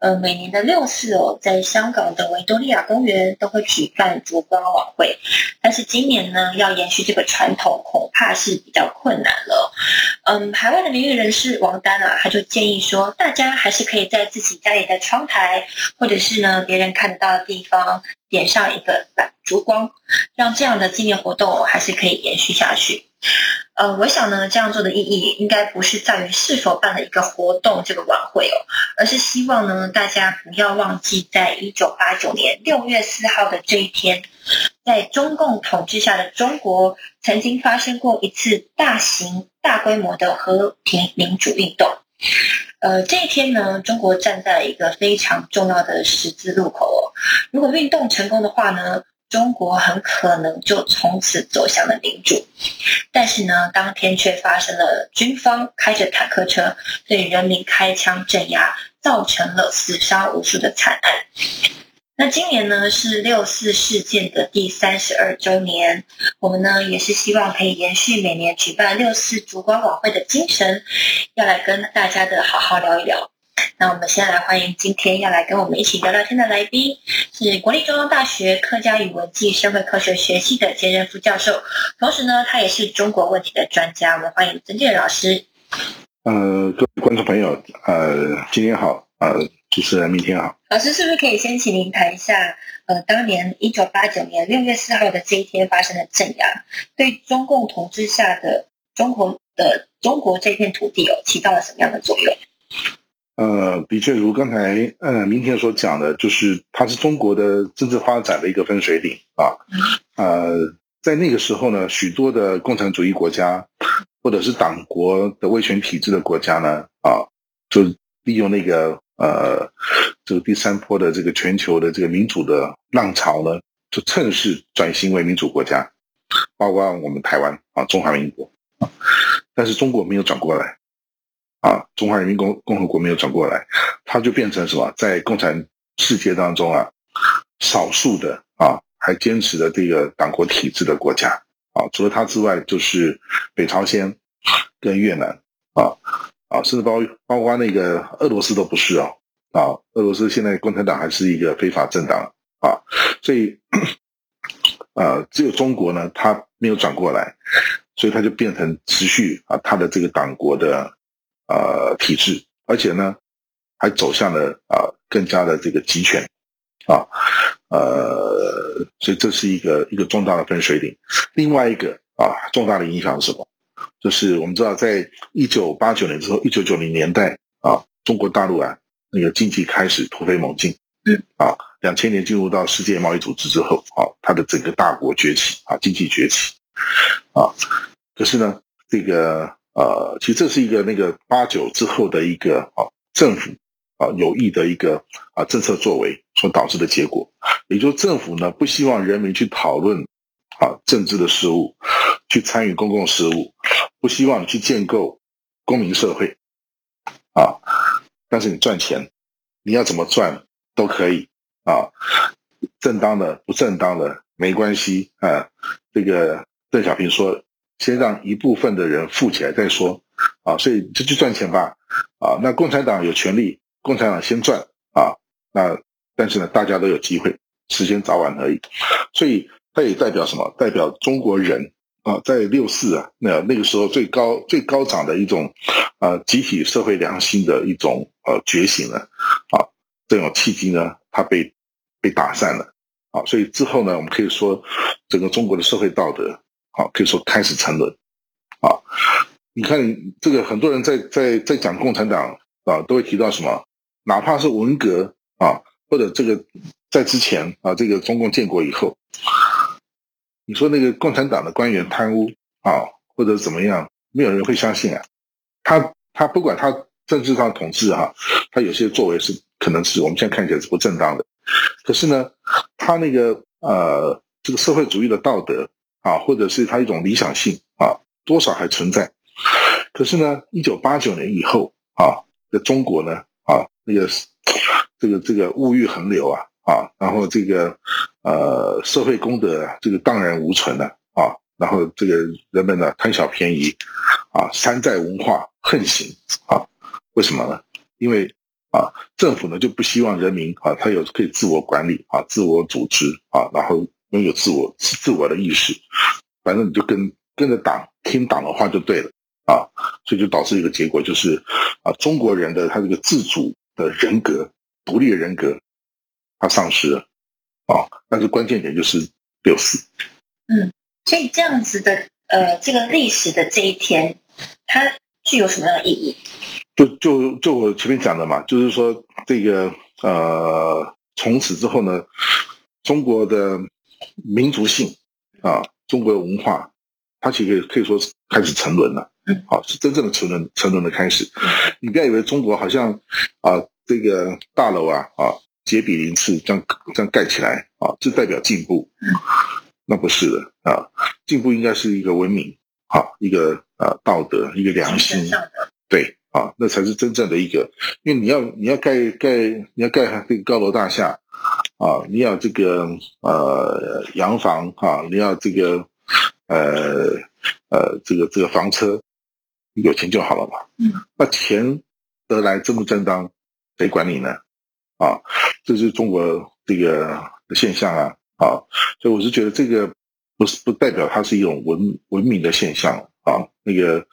呃，每年的六四哦，在香港的维多利亚公园都会举办烛光晚会，但是今年呢，要延续这个传统，恐怕是比较困难了。嗯，海外的名誉人士王丹啊，他就建议说，大家还是可以在自己家里的窗台，或者是呢别人看得到的地方，点上一个烛光，让这样的纪念活动还是可以延续下去。呃，我想呢，这样做的意义应该不是在于是否办了一个活动这个晚会哦，而是希望呢，大家不要忘记，在一九八九年六月四号的这一天，在中共统治下的中国，曾经发生过一次大型、大规模的和平民主运动。呃，这一天呢，中国站在一个非常重要的十字路口。如果运动成功的话呢，中国很可能就从此走向了民主。但是呢，当天却发生了军方开着坦克车对人民开枪镇压，造成了死伤无数的惨案。那今年呢是六四事件的第三十二周年，我们呢也是希望可以延续每年举办六四烛光晚会的精神，要来跟大家的好好聊一聊。那我们先来欢迎今天要来跟我们一起聊聊天的来宾，是国立中央大学客家语文暨社会科学学系的兼任副教授，同时呢，他也是中国问题的专家。我们欢迎曾建老师。呃，各位观众朋友，呃，今天好，呃，主持人明天好。老师是不是可以先请您谈一下，呃，当年一九八九年六月四号的这一天发生的镇压，对中共统治下的中国的中国这片土地哦，起到了什么样的作用？呃，的确，如刚才呃明天所讲的，就是它是中国的政治发展的一个分水岭啊。呃，在那个时候呢，许多的共产主义国家或者是党国的威权体制的国家呢，啊，就利用那个呃这个第三波的这个全球的这个民主的浪潮呢，就趁势转型为民主国家，包括我们台湾啊，中华民国啊，但是中国没有转过来。啊，中华人民共共和国没有转过来，它就变成什么？在共产世界当中啊，少数的啊还坚持的这个党国体制的国家啊，除了它之外，就是北朝鲜跟越南啊啊，甚至包包括那个俄罗斯都不是哦啊，俄罗斯现在共产党还是一个非法政党啊，所以啊，只有中国呢，它没有转过来，所以它就变成持续啊，它的这个党国的。呃，体制，而且呢，还走向了啊、更加的这个集权啊，呃，所以这是一个一个重大的分水岭。另外一个啊，重大的影响是什么？就是我们知道，在一九八九年之后，一九九零年代啊，中国大陆啊那个经济开始突飞猛进，嗯，啊，两千年进入到世界贸易组织之后，啊，它的整个大国崛起啊，经济崛起啊，可是呢，这个。呃，其实这是一个那个八九之后的一个啊政府啊有意的一个啊政策作为所导致的结果，也就是政府呢不希望人民去讨论啊政治的事务，去参与公共事务，不希望你去建构公民社会。啊，但是你赚钱，你要怎么赚都可以。啊，正当的不正当的没关系。啊，这个邓小平说。先让一部分的人富起来再说，啊，所以就去赚钱吧，啊，那共产党有权利，共产党先赚，啊，那但是呢，大家都有机会，时间早晚而已，所以它也代表什么？代表中国人啊，在六四啊，那那个时候最高最高涨的一种，啊，集体社会良心的一种呃觉醒了，啊，这种契机呢，它被被打散了，啊，所以之后呢，我们可以说整个中国的社会道德，啊，可以说开始沉沦，啊，你看这个很多人在在在讲共产党啊，都会提到什么，哪怕是文革啊，或者这个在之前啊，这个中共建国以后，你说那个共产党的官员贪污啊，或者怎么样，没有人会相信啊，他他不管他政治上统治哈，他有些作为是可能是我们现在看起来是不正当的。可是呢，他那个呃，这个社会主义的道德啊，或者是他一种理想性啊，多少还存在。可是呢，一九八九年以后啊，在中国呢啊，那个这个这个物欲横流啊啊，然后这个呃社会公德这个荡然无存了啊，然后这个人们呢贪小便宜啊，山寨文化横行啊，为什么呢？因为。啊，政府呢就不希望人民啊，他有可以自我管理啊、自我组织啊，然后拥有自我自我的意识，反正你就跟跟着党听党的话就对了啊，所以就导致一个结果就是啊，中国人的他这个自主的人格、独立的人格，他丧失了啊。但是关键点就是六四。嗯，所以这样子的呃，这个历史的这一天，它具有什么样的意义？就就就我前面讲的嘛，就是说这个呃，从此之后呢，中国的民族性啊，中国的文化，它其实可以说是开始沉沦了。嗯，好，是真正的沉沦，沉沦的开始。你不要以为中国好像啊，这个大楼啊啊，杰比鳞次这样这样盖起来啊，这代表进步。嗯，那不是的啊，进步应该是一个文明，啊，一个呃道德，一个良心。对。啊，那才是真正的一个，因为你要你要盖盖你要盖这个高楼大厦，啊，你要这个呃洋房啊，你要这个呃呃这个这个房车，有钱就好了嘛。嗯。那钱得来正不正当，谁管你呢？啊，这是中国这个现象啊啊，所以我是觉得这个不是不代表它是一种文文明的现象。啊，那个，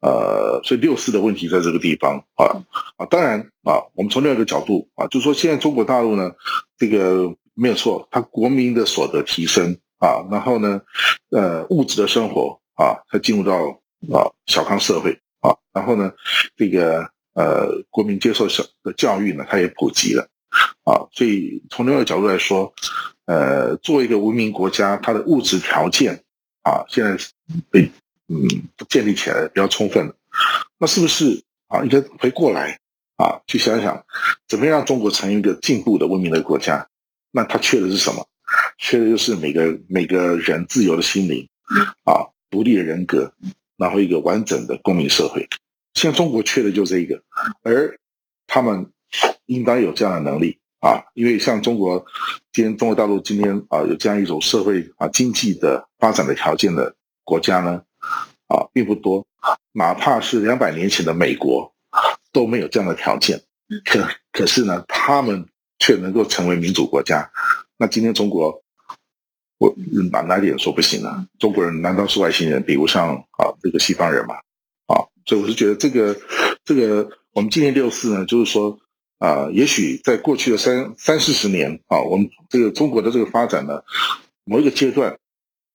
呃，所以六四的问题在这个地方啊啊，当然啊，我们从另一个角度啊，就是说现在中国大陆呢，这个没有错，它国民的所得提升啊，然后呢，呃，物质的生活啊，它进入到啊小康社会啊，然后呢，这个呃，国民接受小的教育呢，它也普及了啊，所以从另外一个角度来说，呃，作为一个文明国家，它的物质条件啊，现在被。嗯，建立起来比较充分了那是不是啊？应该回过来啊，去想想怎么样让中国成为一个进步的文明的国家？那它缺的是什么？缺的就是每个每个人自由的心灵啊，独立的人格，然后一个完整的公民社会。现在中国缺的就这一个，而他们应当有这样的能力啊，因为像中国今天中国大陆今天啊有这样一种社会啊经济的发展的条件的国家呢。啊，并不多，哪怕是两百年前的美国都没有这样的条件，可可是呢，他们却能够成为民主国家。那今天中国，我哪哪点说不行呢？中国人难道是外星人，比不上啊这个西方人吗？所以我是觉得这个这个，我们今年六四呢，就是说啊，也许在过去的三三四十年啊，我们这个中国的这个发展呢，某一个阶段，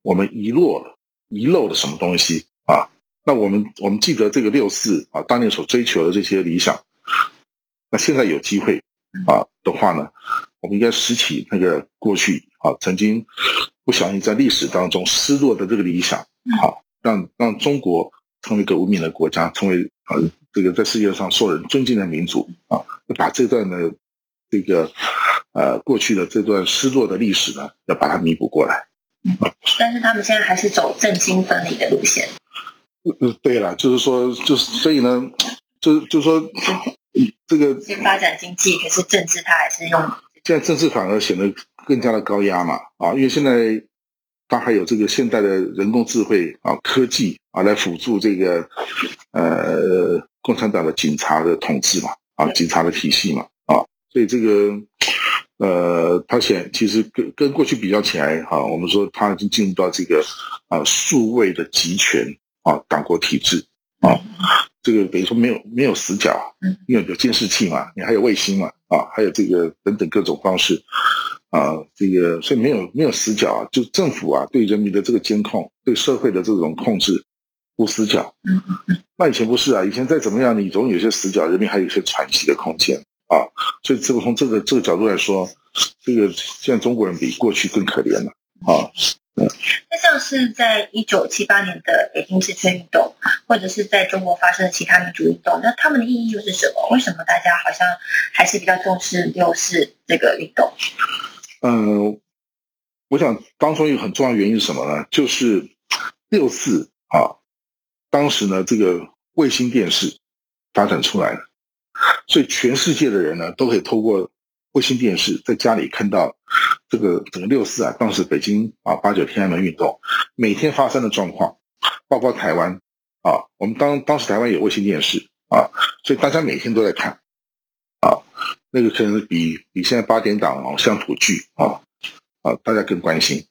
我们遗落了。遗漏了什么东西啊？那我们我们记得这个六四啊，当年所追求的这些理想，那现在有机会啊的话呢，我们应该拾起那个过去啊曾经不小心在历史当中失落的这个理想，好让让中国成为一个文明的国家，成为啊这个在世界上受人尊敬的民族啊，把这段的这个呃过去的这段失落的历史呢，要把它弥补过来。但是他们现在还是走政经分离的路线。嗯，对了，就是说，就是所以呢，就就是说，这个先发展经济，可是政治它还是用。现在政治反而显得更加的高压嘛，啊，因为现在它还有这个现代的人工智慧啊、科技啊来辅助这个呃共产党的警察的统治嘛，啊，警察的体系嘛，啊，所以这个。呃，它显其实跟跟过去比较起来，哈，我们说它已经进入到这个啊数位的集权啊党国体制啊，这个等于说没有没有死角，因为有监视器嘛，你还有卫星嘛，啊，还有这个等等各种方式，啊，这个所以没有没有死角啊，就政府啊对人民的这个监控，对社会的这种控制无死角。嗯嗯嗯。那以前不是啊，以前再怎么样，你总有些死角，人民还有一些喘息的空间啊。所以这个从这个这个角度来说，这个现在中国人比过去更可怜了啊。那像是在一九七八年的北京四圈运动，或者是在中国发生的其他民主运动，那他们的意义又是什么？为什么大家好像还是比较重视六四这个运动？嗯，我想当中一个很重要原因是什么呢？就是六四啊，当时呢这个卫星电视发展出来了，所以全世界的人呢都可以透过。卫星电视在家里看到这个整个六四啊，当时北京啊八九天安门运动每天发生的状况，包括台湾啊，我们当当时台湾有卫星电视啊，所以大家每天都在看啊，那个可能比比现在八点档啊乡土剧啊啊大家更关心，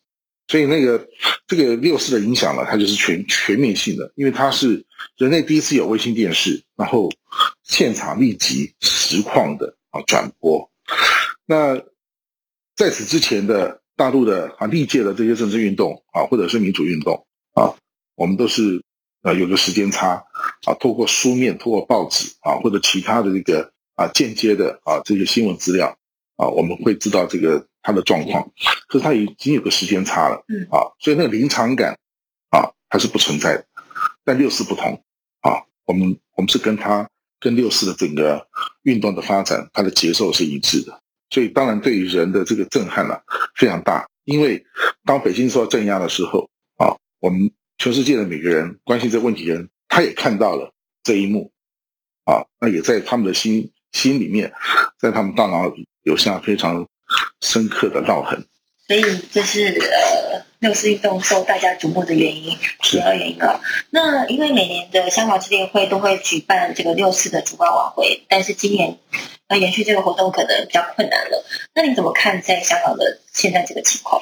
所以那个这个六四的影响呢，它就是全全面性的，因为它是人类第一次有卫星电视，然后现场立即实况的啊转播。那在此之前的大陆的啊历届的这些政治运动啊，或者是民主运动啊，我们都是啊有个时间差啊，透过书面、透过报纸啊，或者其他的这个啊间接的啊这些新闻资料啊，我们会知道这个他的状况。可是他已经有个时间差了，嗯啊，所以那个临场感啊它是不存在的。但六四不同啊，我们我们是跟他跟六四的整个运动的发展，它的节奏是一致的。所以，当然对于人的这个震撼呢非常大，因为当北京受到镇压的时候啊，我们全世界的每个人关心这个问题的人，他也看到了这一幕啊，那也在他们的心心里面，在他们大脑里留下非常深刻的烙痕。所以这是呃六四运动受大家瞩目的原因，主要原因啊。那因为每年的香港支联会都会举办这个六四的烛光晚会，但是今年要延续这个活动可能比较困难了。那你怎么看在香港的现在这个情况？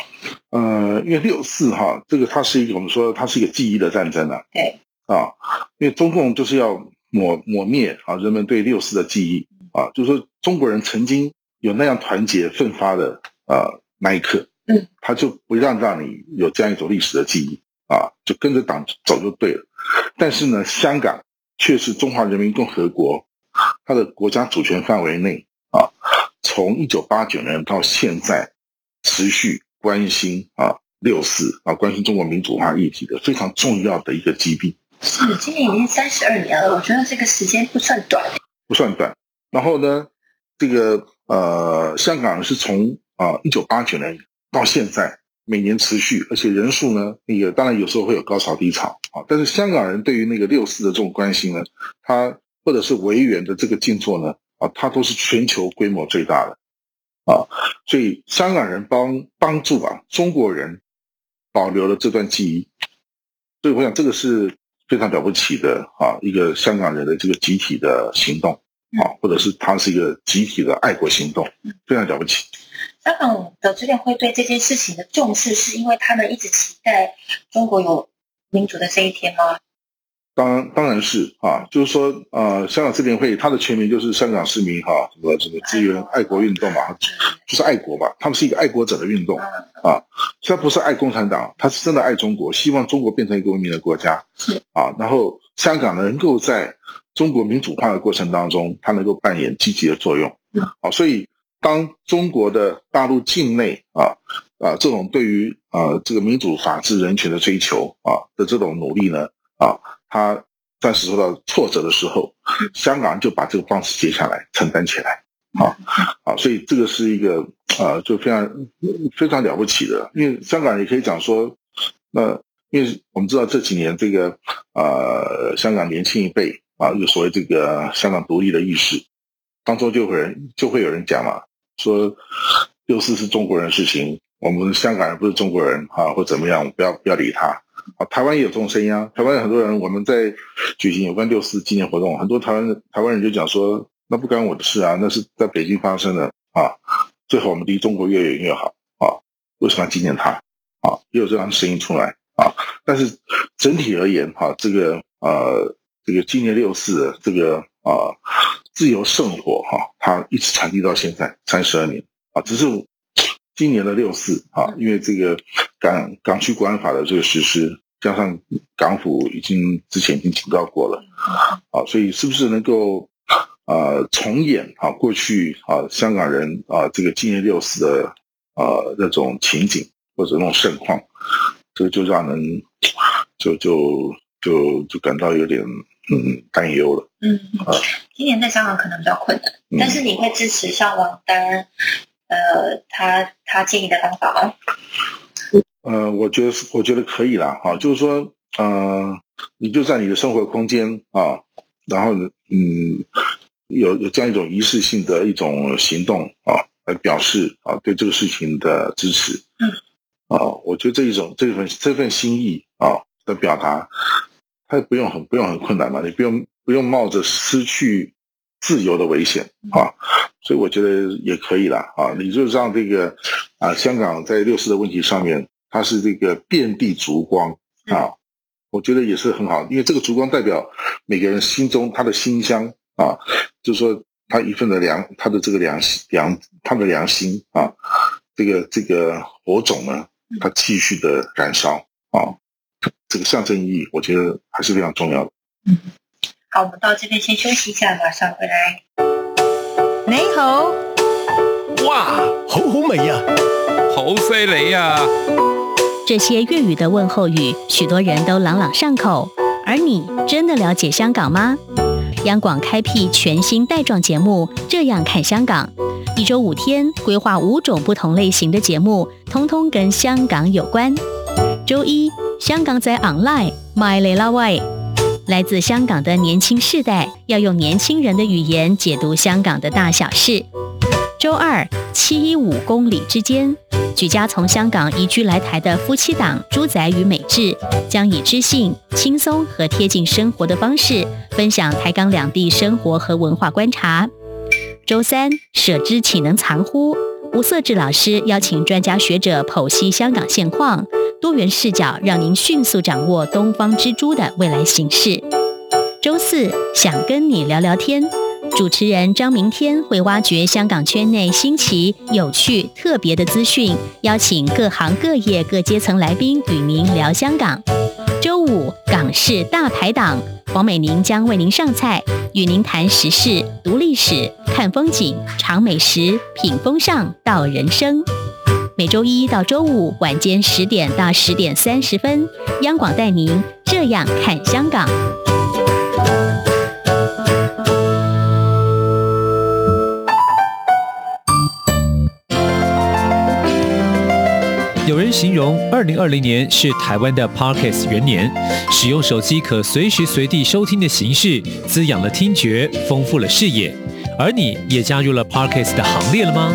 呃，因为六四哈，这个它是一个我们说它是一个记忆的战争啊。对。啊，因为中共就是要抹抹灭啊人们对六四的记忆啊，就是说中国人曾经有那样团结奋发的呃那一刻。嗯，他就不让让你有这样一种历史的记忆啊，就跟着党走就对了。但是呢，香港却是中华人民共和国它的国家主权范围内啊，从一九八九年到现在持续关心啊六四啊，关心中国民主化议题的非常重要的一个基地。是，今年已经三十二年了，我觉得这个时间不算短，不算短。然后呢，这个呃，香港是从啊一九八九年。到现在每年持续，而且人数呢，那个当然有时候会有高潮低潮啊。但是香港人对于那个六四的这种关心呢，他或者是维园的这个静坐呢，啊，它都是全球规模最大的啊。所以香港人帮帮助啊中国人保留了这段记忆，所以我想这个是非常了不起的啊，一个香港人的这个集体的行动啊，或者是它是一个集体的爱国行动，非常了不起。香港的支联会对这件事情的重视，是因为他们一直期待中国有民主的这一天吗？当然，当然是啊，就是说，呃，香港支联会它的全名就是香港市民哈什么什么支援爱国运动嘛，就是爱国嘛，他们是一个爱国者的运动啊，虽然不是爱共产党，他是真的爱中国，希望中国变成一个文明的国家，是啊，然后香港能够在中国民主化的过程当中，它能够扮演积极的作用，啊，所以。当中国的大陆境内啊啊这种对于啊这个民主法治人权的追求啊的这种努力呢啊，他暂时受到挫折的时候，香港就把这个棒子接下来承担起来啊啊，所以这个是一个啊就非常非常了不起的，因为香港也可以讲说，那因为我们知道这几年这个呃香港年轻一辈啊有所谓这个香港独立的意识，当中就会人就会有人讲嘛。说六四是中国人的事情，我们香港人不是中国人啊，或怎么样，不要不要理他啊。台湾也有这种声音啊，台湾很多人我们在举行有关六四纪念活动，很多台湾台湾人就讲说，那不关我的事啊，那是在北京发生的啊，最好我们离中国越远越好啊，为什么要纪念他啊？也有这样的声音出来啊。但是整体而言哈，这个呃这个纪念六四这个啊。自由圣火哈，它一直传递到现在三十二年啊，只是今年的六四啊，因为这个港港区国安法的这个实施，加上港府已经之前已经警告过了，啊，所以是不是能够呃重演啊过去啊香港人啊这个今年六四的啊那种情景或者那种盛况，这个就让人就就就就感到有点嗯担忧了。嗯，今年在香港可能比较困难，但是你会支持像王丹呃他他建议的方法吗？呃，我觉得我觉得可以啦，哈，就是说，呃，你就在你的生活空间啊，然后呢，嗯，有有这样一种仪式性的一种行动啊，来表示啊对这个事情的支持，嗯，啊，我觉得这一种这份这份心意啊的表达，它不用很不用很困难嘛，你不用不用冒着失去自由的危险啊，所以我觉得也可以啦，啊，你就让这个啊香港在六四的问题上面。它是这个遍地烛光啊，我觉得也是很好，因为这个烛光代表每个人心中他的心香啊，就是说他一份的良，他的这个良心良，他的良心啊，这个这个火种呢，它继续的燃烧啊，这个象征意义，我觉得还是非常重要的。嗯，好，我们到这边先休息一下，马上回来。你好，哇，好好味呀，好犀利呀！这些粤语的问候语，许多人都朗朗上口。而你真的了解香港吗？央广开辟全新带状节目《这样看香港》，一周五天，规划五种不同类型的节目，通通跟香港有关。周一，香港仔 online，My l a Way，来自香港的年轻世代要用年轻人的语言解读香港的大小事。周二，七一五公里之间。举家从香港移居来台的夫妻档朱仔与美智，将以知性、轻松和贴近生活的方式，分享台港两地生活和文化观察。周三，舍之岂能藏乎？吴色志老师邀请专家学者剖析香港现况，多元视角让您迅速掌握东方之珠的未来形势。周四，想跟你聊聊天。主持人张明天会挖掘香港圈内新奇、有趣、特别的资讯，邀请各行各业各阶层来宾与您聊香港。周五港式大排档，黄美玲将为您上菜，与您谈时事、读历史、看风景、尝美食、品风尚、道人生。每周一到周五晚间十点到十点三十分，央广带您这样看香港。有人形容二零二零年是台湾的 Parkes 元年，使用手机可随时随地收听的形式，滋养了听觉，丰富了视野。而你也加入了 Parkes 的行列了吗？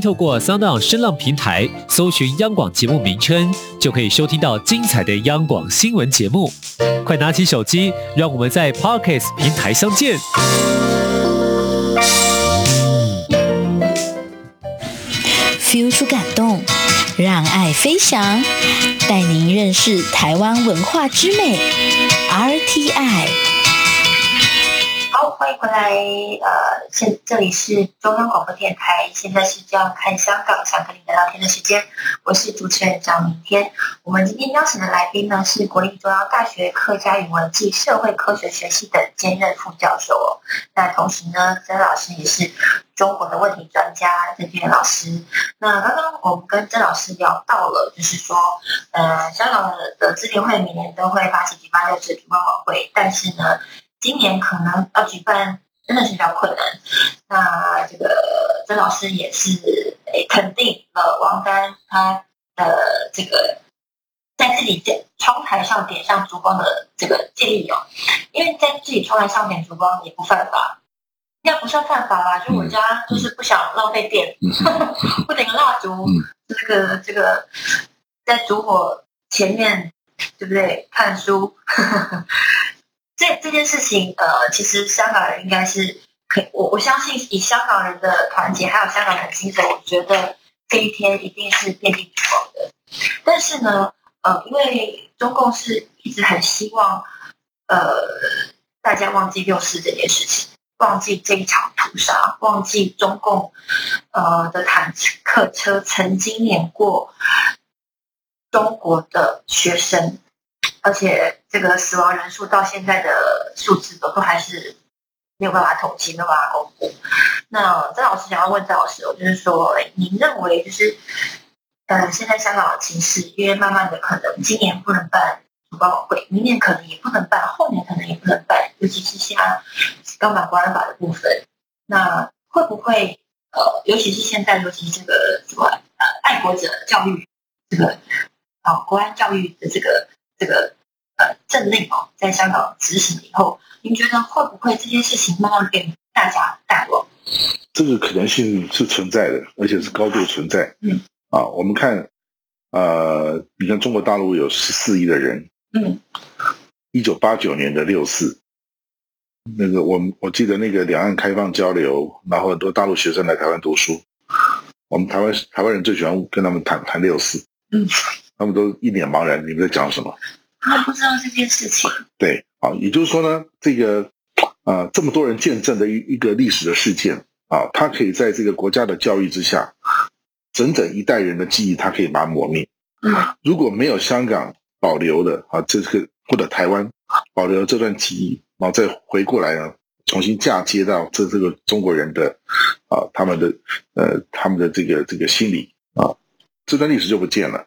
透过 Sound 声浪平台搜寻央广节目名称，就可以收听到精彩的央广新闻节目。快拿起手机，让我们在 Parkes 平台相见。feel 出感动。让爱飞翔，带您认识台湾文化之美。RTI，欢迎回来。呃，现这里是中央广播电台，现在是这样看香港，想跟你聊聊天的时间。我是主持人张明天。我们今天邀请的来宾呢，是国立中央大学客家语文暨社会科学学系的兼任副教授哦。那同时呢，曾老师也是。中国的问题专家郑俊老师，那刚刚我们跟曾老师聊到了，就是说，呃，香港的的智联会每年都会发起举办六次主办晚会，但是呢，今年可能要举办真的是比较困难。那这个曾老师也是诶肯定了王丹他的这个在自己在窗台上点上烛光的这个建议哦，因为在自己窗台上点烛光也不犯法。应该不算犯法啦，就我家就是不想浪费电，不点个蜡烛，这个这个在烛火前面对不对？看书，这这件事情，呃，其实香港人应该是可以，我我相信以香港人的团结，还有香港人的精神，我觉得这一天一定是奠定不光的。但是呢，呃，因为中共是一直很希望，呃，大家忘记六四这件事情，忘记这一场屠杀，忘记中共呃的坦克车曾经碾过中国的学生，而且这个死亡人数到现在的数字都都还是没有办法统计，没有办法公布。那张老师想要问张老师，我就是说，您认为就是？呃，现在香港的情势，因为慢慢的可能今年不能办主报会，明年可能也不能办，后年可能也不能办，尤其是像钢板国安法的部分，那会不会呃，尤其是现在，尤其这个什么呃爱国者教育这个啊国安教育的这个这个呃政令哦，在香港执行以后，您觉得会不会这件事情慢慢被大家淡忘？这个可能性是存在的，而且是高度存在。嗯。啊，我们看，呃，你看中国大陆有十四亿的人，嗯，一九八九年的六四，那个我我记得那个两岸开放交流，然后很多大陆学生来台湾读书，我们台湾台湾人最喜欢跟他们谈谈六四，嗯，他们都一脸茫然，你们在讲什么？他不知道这件事情。对，啊，也就是说呢，这个啊，这么多人见证的一一个历史的事件啊，它可以在这个国家的教育之下。整整一代人的记忆，他可以把它磨灭。嗯，如果没有香港保留的啊，这个或者台湾保留这段记忆，然后再回过来呢，重新嫁接到这这个中国人的啊，他们的呃，他们的这个这个心理啊，这段历史就不见了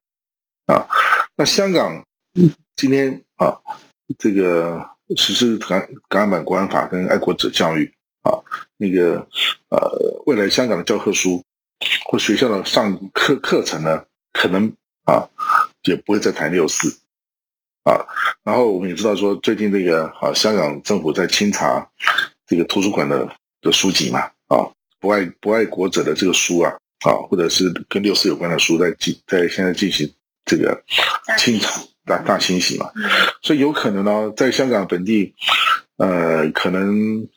啊。那香港今天啊，这个实施港港版国安法跟爱国者教育啊，那个呃，未来香港的教科书。或学校的上课课程呢，可能啊也不会再谈六四啊。然后我们也知道说，最近这个啊，香港政府在清查这个图书馆的的书籍嘛啊，不爱不爱国者的这个书啊啊，或者是跟六四有关的书，在进在现在进行这个清查大大清洗嘛。所以有可能呢，在香港本地呃，可能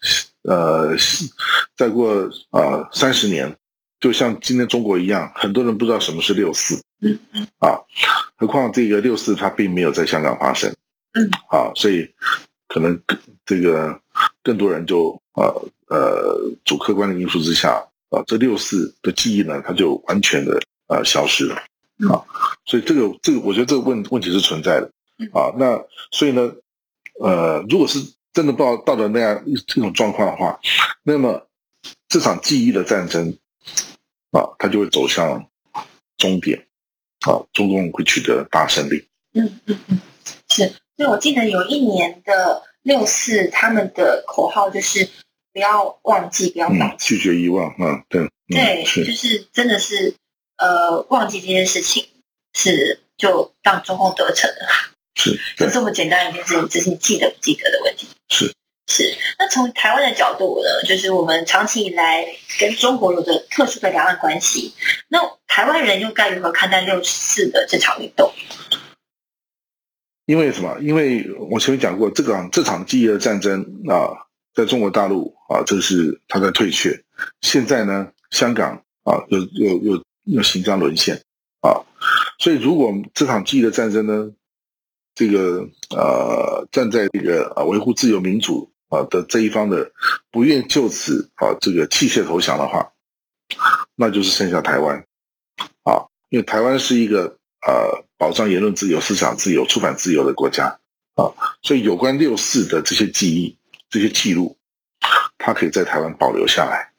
呃再过呃三十年。就像今天中国一样，很多人不知道什么是六四，嗯嗯，啊，何况这个六四它并没有在香港发生，嗯，啊，所以可能这个更多人就呃呃主客观的因素之下，啊，这六四的记忆呢，它就完全的呃消失了，啊，所以这个这个我觉得这个问问题是存在的，啊，那所以呢，呃，如果是真的到到了那样这种状况的话，那么这场记忆的战争。啊，它就会走向终点，啊，中共会取得大胜利。嗯嗯嗯，是。所以我记得有一年的六四，他们的口号就是不要忘记，不要放弃，拒绝遗忘。嗯，对，对，就是真的是呃，忘记这件事情是就让中共得逞了。是，就这么简单一件事情，只是你记得不记得的问题。是。是，那从台湾的角度呢，就是我们长期以来跟中国有着特殊的两岸关系，那台湾人又该如何看待六四的这场运动？因为什么？因为我前面讲过，这个这场记忆的战争啊，在中国大陆啊，这是它在退却。现在呢，香港啊，又又又又行将沦陷啊，所以如果这场记忆的战争呢，这个呃，站在这个啊维护自由民主。啊的这一方的不愿就此啊这个弃械投降的话，那就是剩下台湾啊，因为台湾是一个呃保障言论自由、思想自由、出版自由的国家啊，所以有关六四的这些记忆、这些记录，它可以在台湾保留下来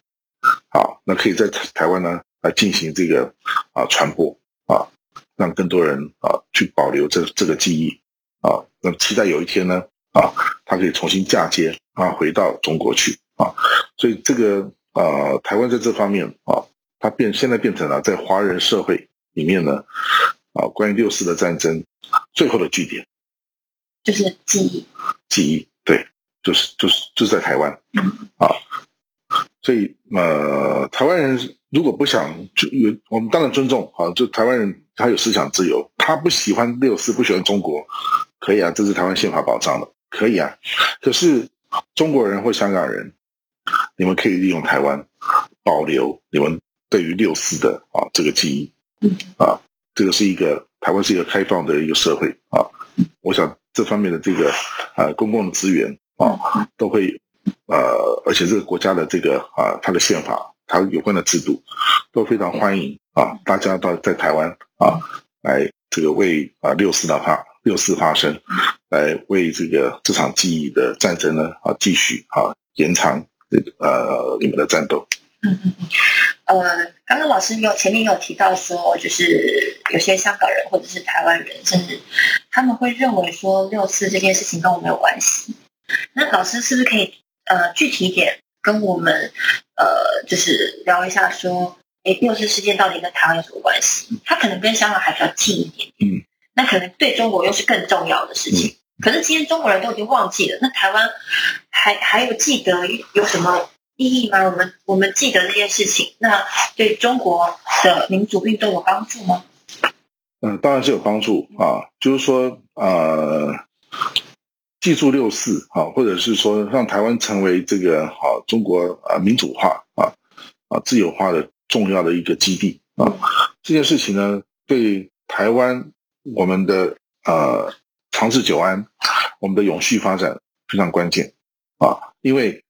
啊，那可以在台湾呢来进行这个啊传播啊，让更多人啊去保留这这个记忆啊，那期待有一天呢啊，它可以重新嫁接。啊，回到中国去啊，所以这个啊，台湾在这方面啊，它变现在变成了在华人社会里面呢，啊，关于六四的战争最后的据点，就是记忆，记忆，对，就是就是就是在台湾啊，所以呃，台湾人如果不想就有，我们当然尊重啊，就台湾人他有思想自由，他不喜欢六四，不喜欢中国，可以啊，这是台湾宪法保障的，可以啊。可是中国人或香港人，你们可以利用台湾保留你们对于六四的啊这个记忆，啊，这个是一个台湾是一个开放的一个社会啊，我想这方面的这个啊公共的资源啊都会呃，而且这个国家的这个啊它的宪法，它有关的制度都非常欢迎啊大家到在台湾啊来这个为啊六四的话六四发生，来为这个这场记忆的战争呢啊继续啊延长这个呃你们的战斗。嗯嗯嗯，呃，刚刚老师有前面有提到说，就是有些香港人或者是台湾人，甚至他们会认为说六四这件事情跟我没有关系。那老师是不是可以呃具体一点跟我们呃就是聊一下说，哎，六四事件到底跟台湾有什么关系？它可能跟香港还比较近一点，嗯，那可能对中国又是更重要的事情。可是今天中国人都已经忘记了，那台湾还还有记得有什么？意义吗？我们我们记得这件事情，那对中国的民主运动有帮助吗？嗯，当然是有帮助啊。就是说，呃，记住六四啊，或者是说让台湾成为这个啊中国啊民主化啊啊自由化的重要的一个基地啊，这件事情呢，对台湾我们的呃长治久安、我们的永续发展非常关键啊，因为。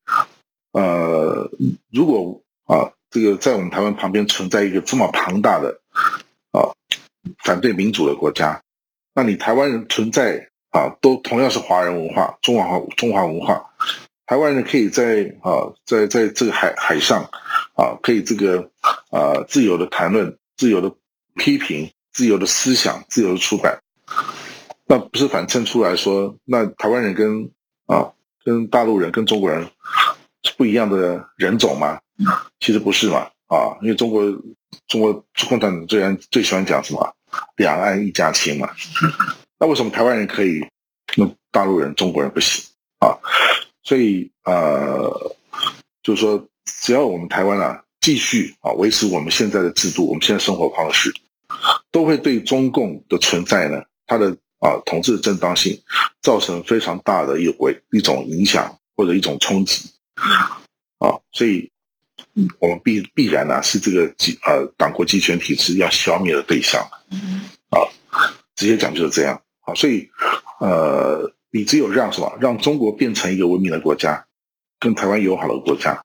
呃，如果啊，这个在我们台湾旁边存在一个这么庞大的啊反对民主的国家，那你台湾人存在啊，都同样是华人文化、中华中华文化，台湾人可以在啊，在在这个海海上啊，可以这个啊自由的谈论、自由的批评、自由的思想、自由的出版，那不是反衬出来说，那台湾人跟啊跟大陆人、跟中国人。是不一样的人种吗？其实不是嘛，啊，因为中国中国共产党最最喜欢讲什么“两岸一家亲”嘛，那为什么台湾人可以，那大陆人、中国人不行啊？所以呃，就是说，只要我们台湾啊继续啊维持我们现在的制度，我们现在生活方式，都会对中共的存在呢，它的啊统治正当性造成非常大的一回一种影响或者一种冲击。啊，所以，我们必必然呢是这个集呃党国集权体制要消灭的对象，啊，直接讲就是这样啊，所以呃，你只有让什么让中国变成一个文明的国家，跟台湾友好的国家，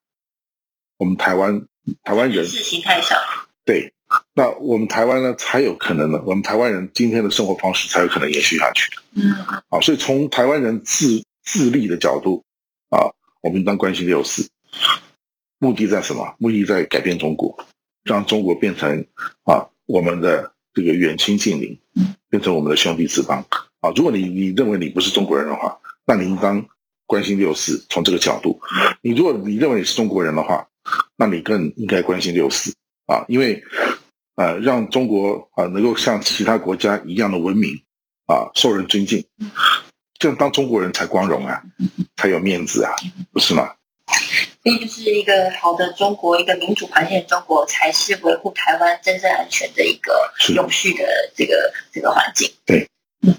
我们台湾台湾人意识形态上对，那我们台湾呢才有可能呢，我们台湾人今天的生活方式才有可能延续下去，嗯，好，所以从台湾人自自立的角度啊。我们应当关心六四，目的在什么？目的在改变中国，让中国变成啊我们的这个远亲近邻，变成我们的兄弟之邦啊。如果你你认为你不是中国人的话，那你应当关心六四。从这个角度，你如果你认为你是中国人的话，那你更应该关心六四啊，因为呃让中国啊能够像其他国家一样的文明啊，受人尊敬。这样当中国人才光荣啊，才有面子啊，不是吗？所以就是一个好的中国，一个民主环境的中国，才是维护台湾真正安全的一个永续的这个这个环境。对，嗯，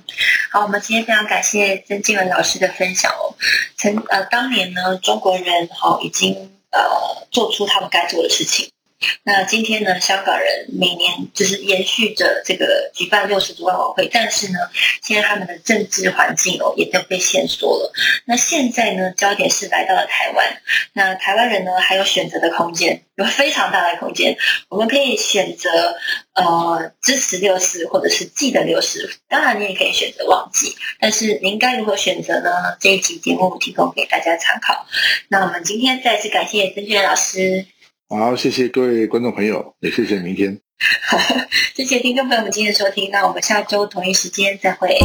好，我们今天非常感谢曾静文老师的分享哦。曾呃，当年呢，中国人哈已经呃做出他们该做的事情。那今天呢，香港人每年就是延续着这个举办六十多万晚会，但是呢，现在他们的政治环境哦也都被限缩了。那现在呢，焦点是来到了台湾。那台湾人呢，还有选择的空间，有非常大的空间。我们可以选择呃支持六四，或者是记得六四。当然，你也可以选择忘记。但是您该如何选择呢？这一集节目提供给大家参考。那我们今天再次感谢曾俊老师。好，谢谢各位观众朋友，也谢谢明天。好 谢谢听众朋友们今天的收听，那我们下周同一时间再会。